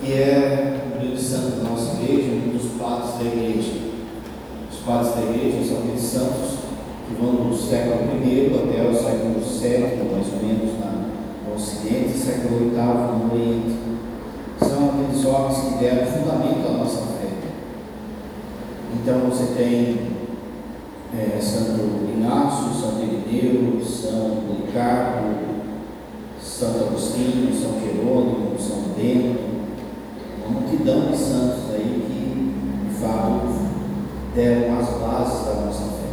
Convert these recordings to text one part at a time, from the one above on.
Que é o grande santo da nossa igreja, um dos padres da igreja. Os padres da igreja são aqueles santos que vão do século I até o século VII, mais ou menos, na, no Ocidente, século VIII no Oriente. São aqueles homens que deram fundamento à nossa fé. Então você tem é, Santo Inácio, Santo Irineu, São Policarpo, Santo Agostinho, São Jerônimo, São Bento, uma multidão de santos aí que, de fato, deram as bases da nossa fé.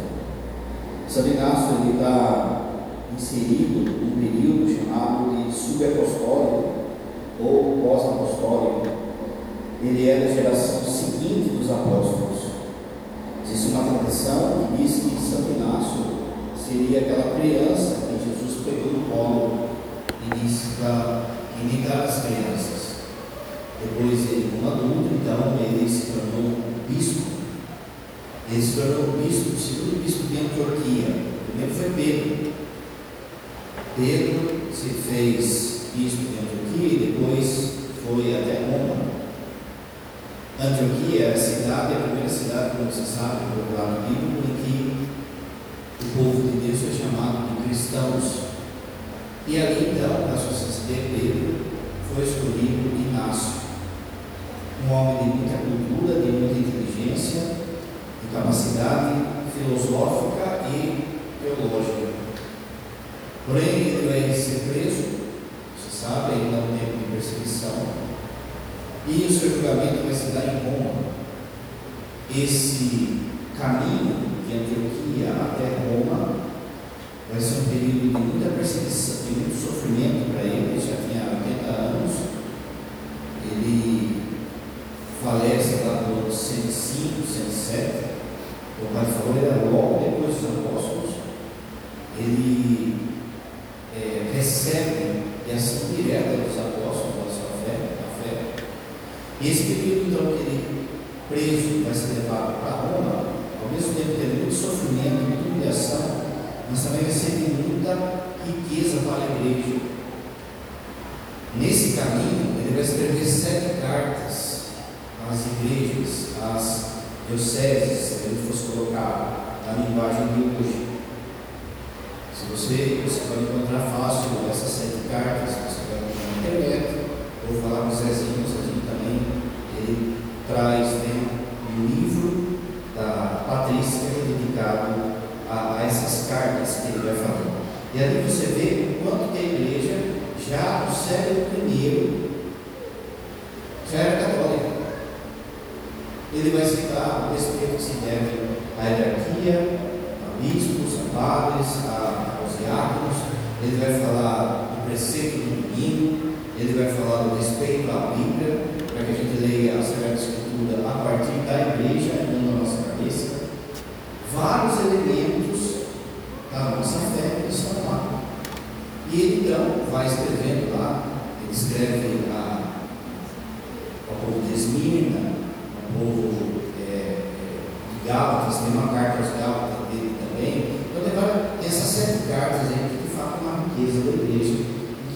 São Inácio está inserido num período chamado de subapostólico ou pós-apostólico. Ele é da geração seguinte dos apóstolos. Existe uma tradição que diz que Santo Inácio seria aquela criança que Jesus pegou no colo e disse para imitar as crianças. Depois ele, como adulto, então ele se tornou bispo. Ele se tornou bispo, o segundo bispo de Antioquia. O primeiro foi Pedro. Pedro se fez bispo de Antioquia e depois foi até Roma. Antioquia é a cidade, a primeira cidade, como você sabe, pelo lado bíblico, em que o povo de Deus foi chamado de cristãos. E ali então, para suceder Pedro, foi escolhido Inácio, um homem de muita cultura, de muita inteligência, de capacidade filosófica e teológica. Porém, ele vai ser preso, você sabe, ainda é um tempo de perseguição e o seu julgamento vai se dar em Roma. Esse caminho de Antioquia até Roma vai ser um período de muita perseguição, de muito sofrimento para ele. Ele já tinha 80 anos. Ele falece lá no ano 105, 107. O pai falou, era logo depois dos apóstolos. Ele é, recebe a ação direta dos apóstolos esse período, então, que ele preso vai ser levado para Roma, ao mesmo tempo tendo muito sofrimento, muita humilhação, mas também recebe muita riqueza para a igreja. Nesse caminho, ele vai escrever sete cartas às igrejas, às dioceses, se ele fosse colocar na linguagem de hoje. Se você, você pode encontrar fácil essas sete cartas, você vai encontrar na internet, ou falar com o Zezinho, o Zezinho também, ele traz né, um livro da Patrícia dedicado a, a, essas cartas que ele vai falando. E ali você vê o quanto que a igreja, já no século I, já era. Ele vai citar o respeito que se deve à hierarquia, a bispos, a padres, a, aos diáconos. Ele vai falar do preceito do domingo, ele vai falar do respeito à Bíblia, para que a gente leia a Sagrada Escritura a partir da igreja e não da nossa cabeça. Vários elementos da nossa fé estão lá. E ele então vai escrevendo lá, ele escreve a, ao povo de Esmirna, ao povo é, de Gálatas, tem uma carta aos Gálatas dele também. Então tem essas sete cartas aí que de fato é uma riqueza da igreja,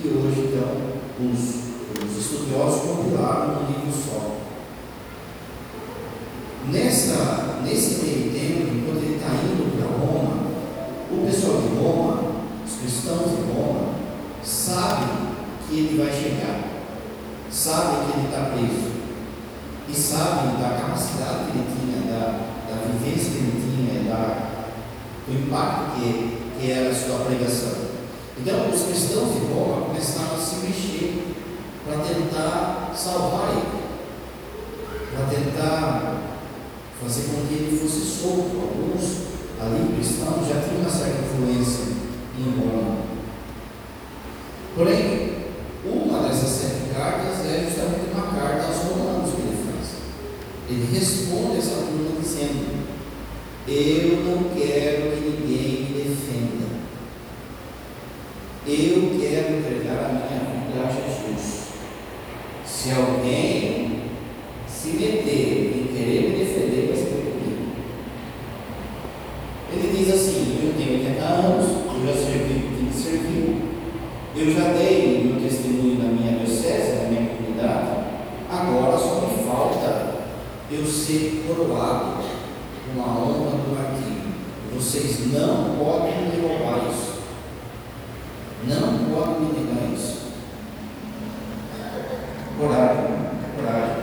que hoje então os, os estudiosos compilaram num livro só. Nessa, nesse meio tempo, enquanto ele está indo para Roma, o pessoal de Roma, os cristãos de Roma, sabem que ele vai chegar, sabem que ele está preso, e sabem da capacidade que ele tinha, da, da vivência que ele tinha, da, do impacto que, que era a sua pregação. Então, os cristãos de Roma começaram a se mexer para tentar salvar ele, para tentar fazer com que ele fosse solto. Alguns ali cristãos já tinham uma certa influência em Roma. Porém, uma dessas sete cartas é justamente uma carta aos romanos que ele faz. Ele responde eu quero entregar a minha vida a Jesus. Se alguém se meter em querer me defender, vai ser comigo. Ele diz assim: Eu tenho 80 anos, eu já servi o que me serviu, eu já dei meu testemunho na minha diocese, na minha comunidade, agora só me falta eu ser coroado com a honra do martírio. Vocês não podem me roubar isso. Não podem me negar isso. Coragem, coragem.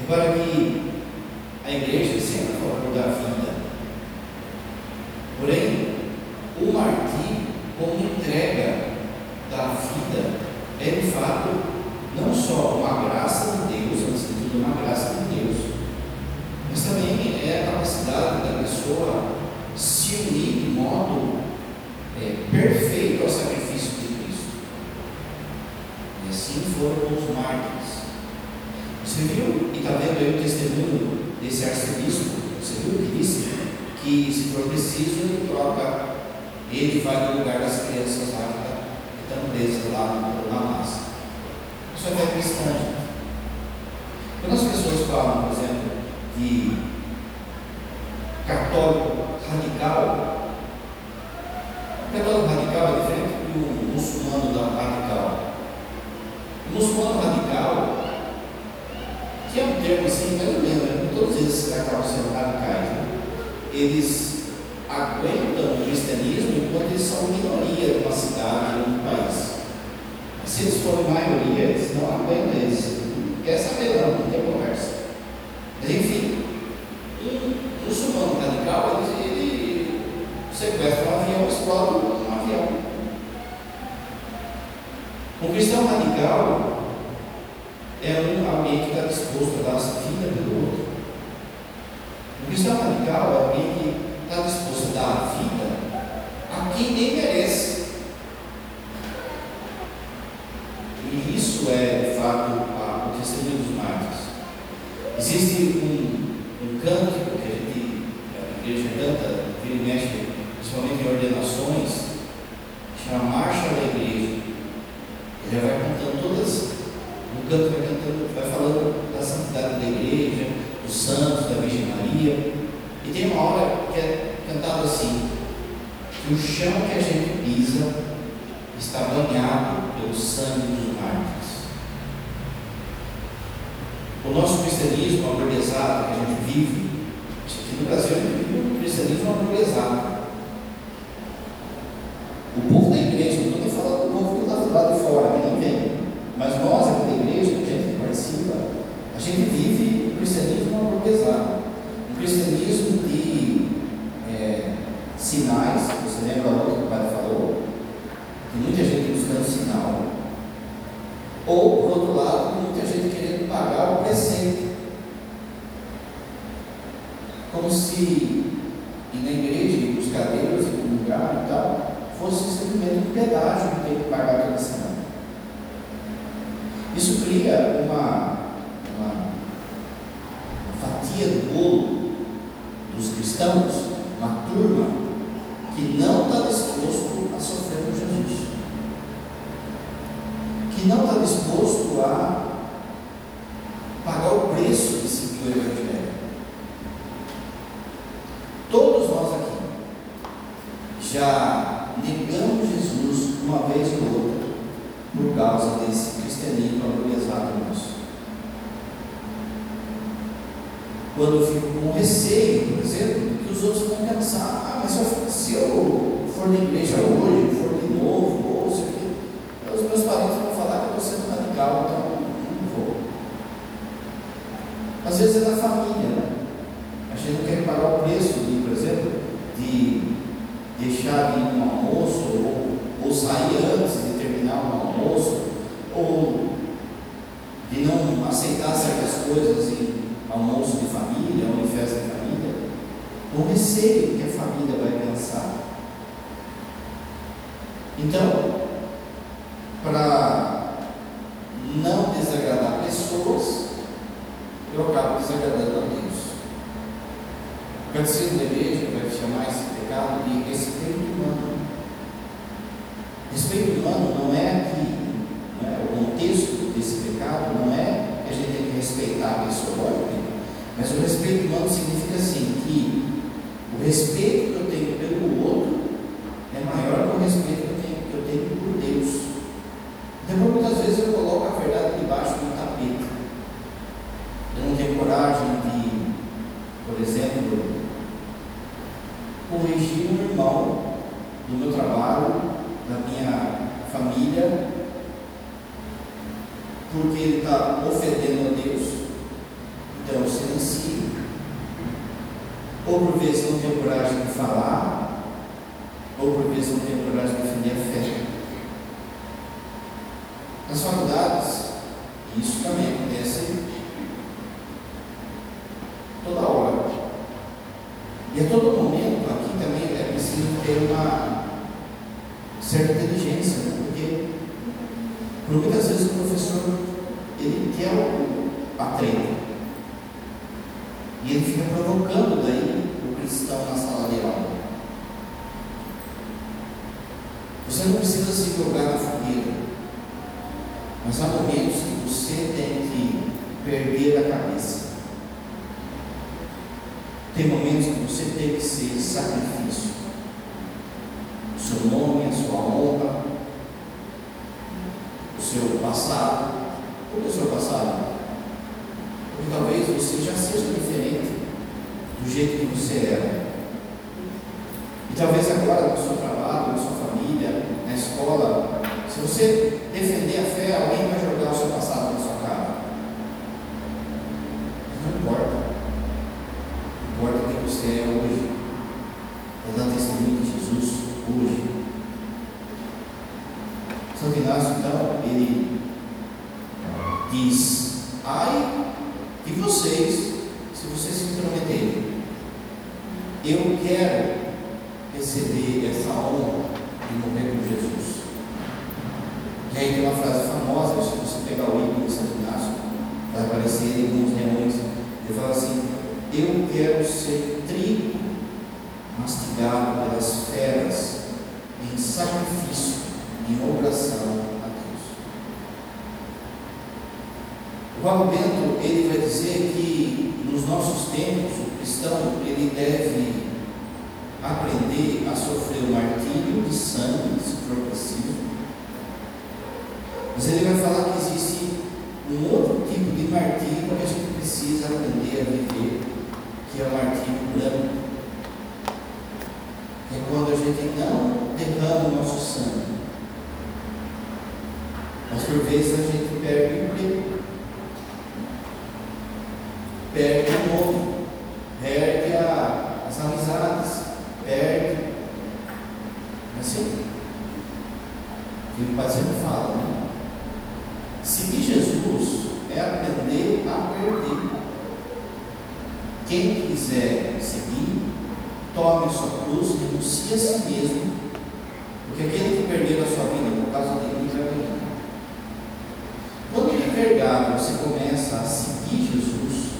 Repara que a igreja sempre falou da vida. Porém, o martírio, como entrega da vida, é de fato não só uma graça de Deus, no sentido de uma graça de Deus, mas também é a capacidade da pessoa se unir de modo é, perfeito ao sacrifício de Cristo. E assim foram os mártires. Você viu e está vendo aí o testemunho desse arcebispo? Você viu que disse que se for preciso ele troca, ele vai no lugar das crianças lá que estão presas lá na massa. Isso é cristã. Quando as pessoas falam, por exemplo, de católico radical, o católico radical é diferente do muçulmano radical. Muçulmano radical, que é um termo assim, mais ou menos, todos esses católicos são radicais, né? eles aguentam o cristianismo enquanto eles são minoria de uma cidade de um país. Se eles forem maioria, eles não aguentam eles. Não quer saber não, não tem conversa. Mas enfim, um muçulmano radical, ele, ele sequestra um avião, explode um avião. Um cristão radical é um alguém que está disposto a dar a vida pelo outro. Um cristão radical é alguém que está disposto a dar a vida a quem nem merece. E isso é, de fato, a, o testemunho dos mártires. Existe um, um cântico que a gente, a igreja canta, vira e mexe, principalmente em ordenações, chama Marcha da Igreja. Ele vai contando todas, o canto vai cantando, vai falando da santidade da igreja, dos santos, da Virgem Maria. E tem uma hora que é cantado assim, que o chão que a gente pisa está banhado pelo sangue dos mártires. O nosso cristianismo aburguesado que a gente vive, aqui no Brasil a gente vive um cristianismo aburguesado. O povo da igreja, não estou nem falando do povo que está do lado de fora, que nem vem, mas nós aqui da igreja, a gente que participa, a gente vive o cristianismo aburguesado. Um cristianismo de é, sinais, você lembra o que o pai falou? Tem muita gente buscando sinal. Ou, por outro lado, muita gente querendo pagar o presente. Como se na igreja, ir buscar Deus, ir lugar e tal, fosse simplesmente um pedágio que tem que pagar toda semana. Isso cria uma, uma fatia do bolo dos cristãos, uma turma que não está disposto a sofrer por Jesus, que não está disposto a pagar o preço de seguir o Evangelho. Todos nós aqui já negamos Jesus uma vez ou outra por causa desse cristianismo aburguesado nosso. Quando eu fico com receio, por exemplo, que os outros vão pensar, ah, mas se eu for na igreja hoje, for de novo, ou se aqui, os meus parentes vão falar que eu estou sendo radical, então não vou. Às vezes é da família, né? A gente não quer pagar o preço de, por exemplo, de deixar de ir no almoço, ou, ou sair antes de terminar o almoço, ou de não aceitar certas coisas em almoço de família ou em festa de família, com receio respeito que eu tenho por Deus. Depois muitas vezes eu coloco a verdade debaixo do tapete. Eu não tenho coragem de, por exemplo, corrigir um irmão do meu trabalho, da minha família, porque ele está ofendendo a Deus. Então eu silencio. Ou por vezes não tenho coragem de falar ter uma certa inteligência, né? porque por muitas vezes o professor ele quer a treta. E ele fica provocando daí o cristão na sala de aula. Você não precisa se jogar na fogueira. Mas há momentos que você tem que perder a cabeça. Tem momentos que você tem que ser sacrifício. Seu nome, a sua honra, o seu passado. Que o seu passado? Porque talvez você já seja diferente do jeito que você era. E talvez agora no seu trabalho, na sua família, na escola, se você defender a fé, alguém vai jogar o seu passado na sua cara. Não importa. Importa quem você é hoje. É dar testemunho de Jesus hoje. Santo Inácio, então, ele diz: Ai de vocês, se vocês se intrometerem. Eu quero receber essa honra de morrer com Jesus. E aí tem uma frase famosa, se você pegar o livro de Santo Inácio, vai aparecer em alguns reuniões, ele fala assim, eu quero ser trigo mastigado pelas feras em sacrifício, em oração a Deus. O Paulo Bento, ele vai dizer que nos nossos tempos, o cristão, ele deve aprender a sofrer o martírio de sangue, se for preciso, mas ele vai falar que existe um outro tipo de martírio que a gente precisa aprender a viver, que é o martírio branco. É quando a gente não derrama o nosso sangue. Mas por vezes a gente perde o emprego. Perde o nome. Perde a, as amizades. Perde. Assim. E o pai sempre fala, né? Seguir Jesus é aprender a perder. Quem quiser seguir, tome a sua cruz, renuncie a si mesmo, porque aquele que perder a sua vida por causa dele vai ganhar. Quando de verdade você começa a seguir Jesus,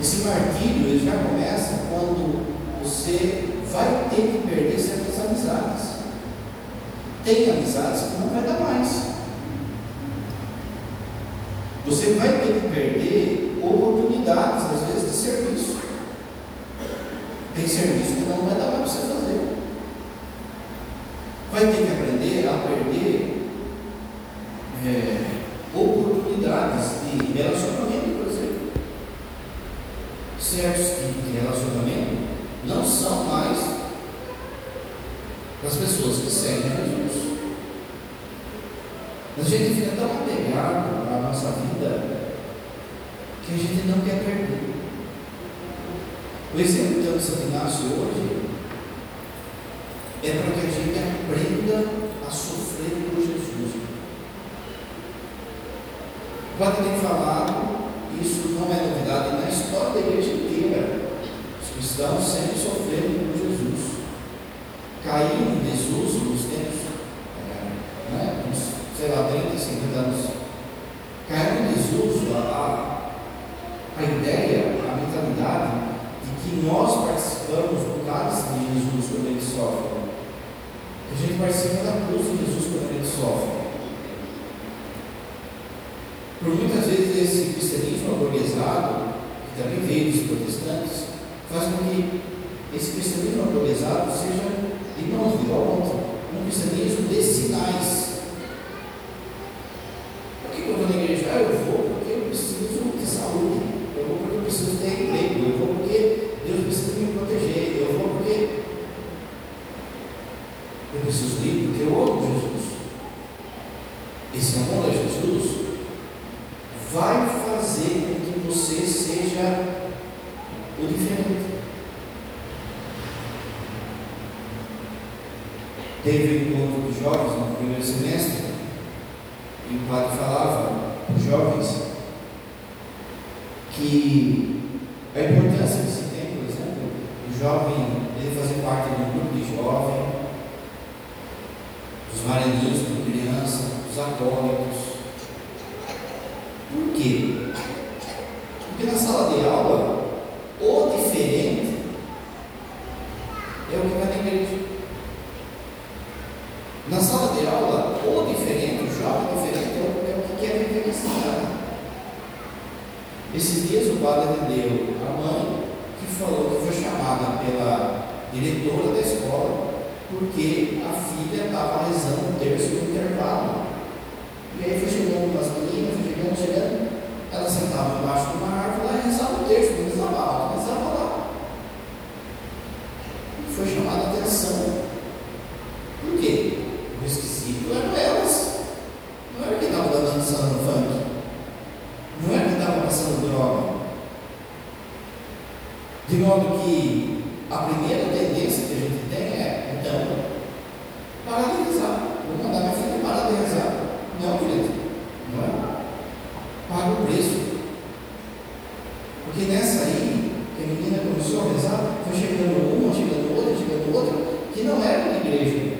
esse martírio ele já começa quando você vai ter que perder certas amizades. Tem amizades que não vai dar mais. Você vai ter que perder oportunidades, às vezes, de serviço. Tem serviço que não vai dar para você fazer. Vai ter que aprender a perder é, oportunidades de relacionamento, por exemplo. Certos tipos de relacionamento não são mais das pessoas que seguem Jesus. A gente fica tão apegado à nossa vida que a gente não quer perder. O exemplo de Santo Inácio hoje é para que a gente aprenda a sofrer por Jesus. O Padre tem falado, isso não é novidade na história da igreja inteira. Os cristãos sempre sofreram por Jesus. Caíram em Jesus nos tempos, é, né, uns, sei lá, 30, 50 anos. Caiu em desuso a, a, a ideia, a mentalidade de que nós participamos do cálice de Jesus quando ele sofre. Gente participa da cruz de Jesus quando ele sofre. Por muitas vezes esse cristianismo aburguesado, que também veio dos protestantes, faz com que esse cristianismo aburguesado seja, igual ao outro, um cristianismo de sinais. Por que eu vou na igreja? Ah, eu Jesus livre, porque eu amo Jesus. Esse amor a Jesus vai fazer com que você seja o diferente. Teve um encontro de jovens no primeiro semestre, e o padre falava para os jovens que a importância desse tempo, por exemplo, o jovem, ele fazer parte de um grupo de jovens, dos marinheiros com criança, dos acólitos. Por quê? Porque na sala de aula, o diferente é o que vai na igreja. Na sala de aula, o diferente, o jovem diferente, é o, é que quer viver na cidade. Esses dias o padre atendeu a mãe que falou que foi chamada pela diretora porque a filha estava rezando o terço no intervalo. E aí foi chegando umas meninas, chegando, chegando, ela sentava embaixo de uma árvore e rezava o terço, não rezava lá, rezava lá. E foi chamada a atenção. Por quê? O esquisito eram elas. Não era quem estava dançando no funk. Não era quem estava passando droga. De modo que a primeira tendência que a gente tem é, então, parar de rezar. Vou mandar minha filha parar de rezar. Não, querido. Não é? Paga o preço. Porque nessa aí, que a menina começou a rezar, foi chegando uma, chegando outra, chegando outra, que não era da igreja.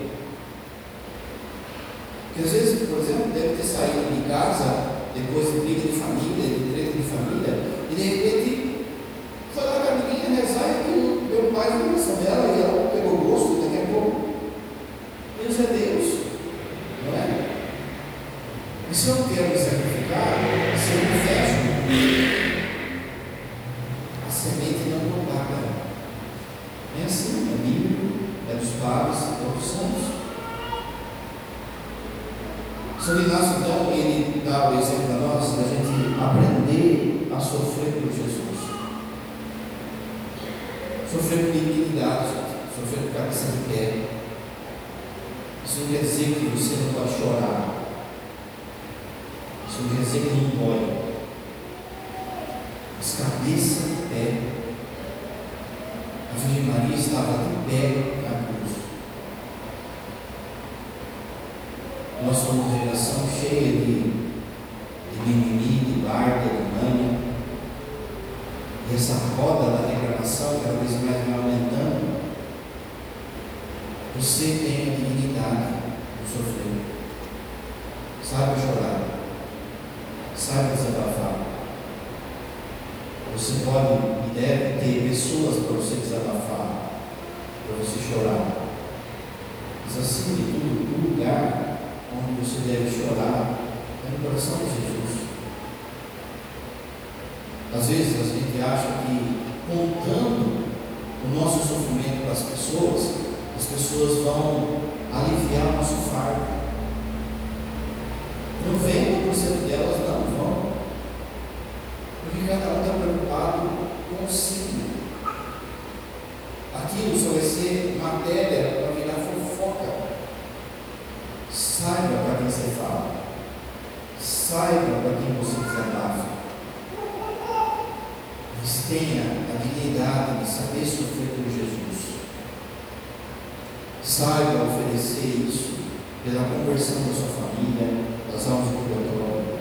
Que às vezes, por exemplo, deve ter saído de casa depois de família, de treta de família, e de repente foi lá com a menina rezar e aquilo deu paz no coração dela e ela pegou gosto daqui a pouco. Deus é Deus, não é? E se eu quero me sacrificar, se eu me fecho, a semente não propaga. É assim, é bíblico, é dos padres, é dos santos. São Inácio, então, ele dá o exemplo a nós da gente aprender a sofrer por Jesus. Sofrer por dignidade, sofrer por cabeça de pé. Isso não quer dizer que você não pode chorar. Isso não quer dizer que não dói. Mas cabeça pé. A Virgem Maria estava de pé na cruz. Nós somos uma geração cheia de, de mimimi, de barda, de manha. E essa roda da reclamação cada vez mais vai aumentando. Você tem a dignidade de sofrer. Saiba chorar. Saiba desabafar. Você pode e deve ter pessoas para você desabafar, para você chorar. Mas acima de tudo, o lugar onde você deve chorar é no coração de Jesus. Às vezes a gente acha que contando o nosso sofrimento para as pessoas, as pessoas vão aliviar o nosso fardo. 90% delas não vão. Porque cada um está preocupado consigo. Aquilo só vai ser matéria para virar fofoca. Saiba para quem você fala. Saiba para quem você desabafa. Mas tenha a dignidade de saber sofrer por Jesus. Saiba oferecer isso pela conversão da sua família, das almas do purgatório.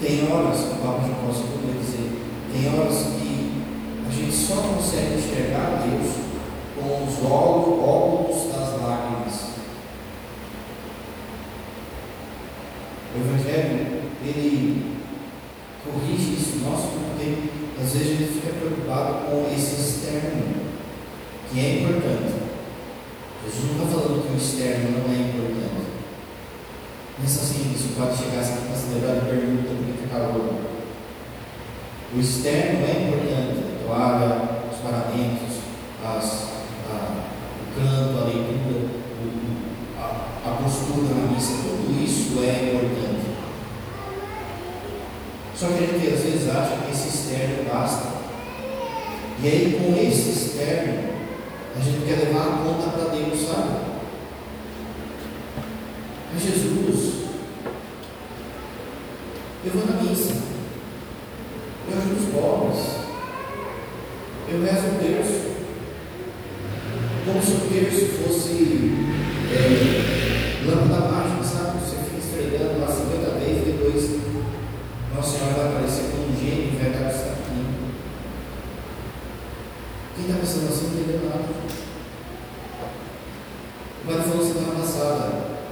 Tem horas, o Papa João Paulo II dizer, tem horas que a gente só consegue enxergar Deus com os óculos das lágrimas. O Evangelho, ele corrige isso nosso porque às vezes a gente fica preocupado com esse externo, que é importante. Não está falando que o externo não é importante. Pensa assim, isso pode chegar para celebrar e pergunta que calor. O externo é importante, a toalha, os paramentos, as, a, o canto, a leitura, o, a, a postura na missa, tudo isso é importante. Só que a gente às vezes acha que esse externo basta. E aí com esse externo, a gente quer levar a conta para Deus, sabe? Mas Jesus, eu Quem está pensando assim não entendeu nada. O Padre falou semana passada,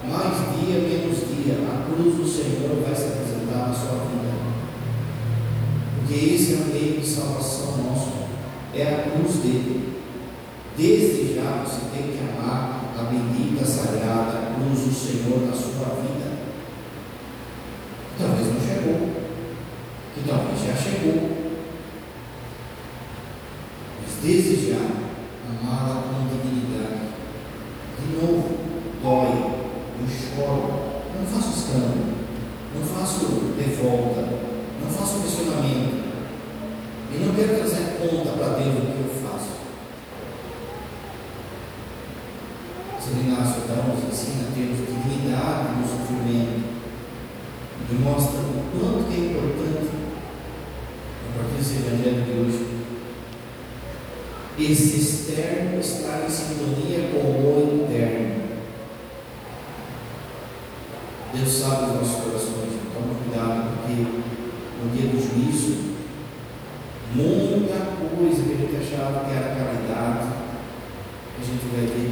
mais dia, menos dia, a cruz do Senhor vai se apresentar na sua vida. Porque esse é o meio de salvação nosso, é a cruz dele. Desde já você tem que amar a bendita, sagrada cruz do Senhor na sua vida. Talvez não chegou, que talvez já chegou. Já, amá-la com dignidade. De novo, dói, eu choro, não faço escândalo, não faço revolta, não faço questionamento. E não quero trazer conta para Deus do que eu faço. São Inácio então nos ensina a termos dignidade no sofrimento. E mostra o quanto é importante, a partir desse evangelho de hoje, esse externo estar em sintonia com o interno. Deus sabe os nossos corações, toma cuidado, porque no dia do juízo, muita coisa que a gente achava que era caridade, a gente vai ver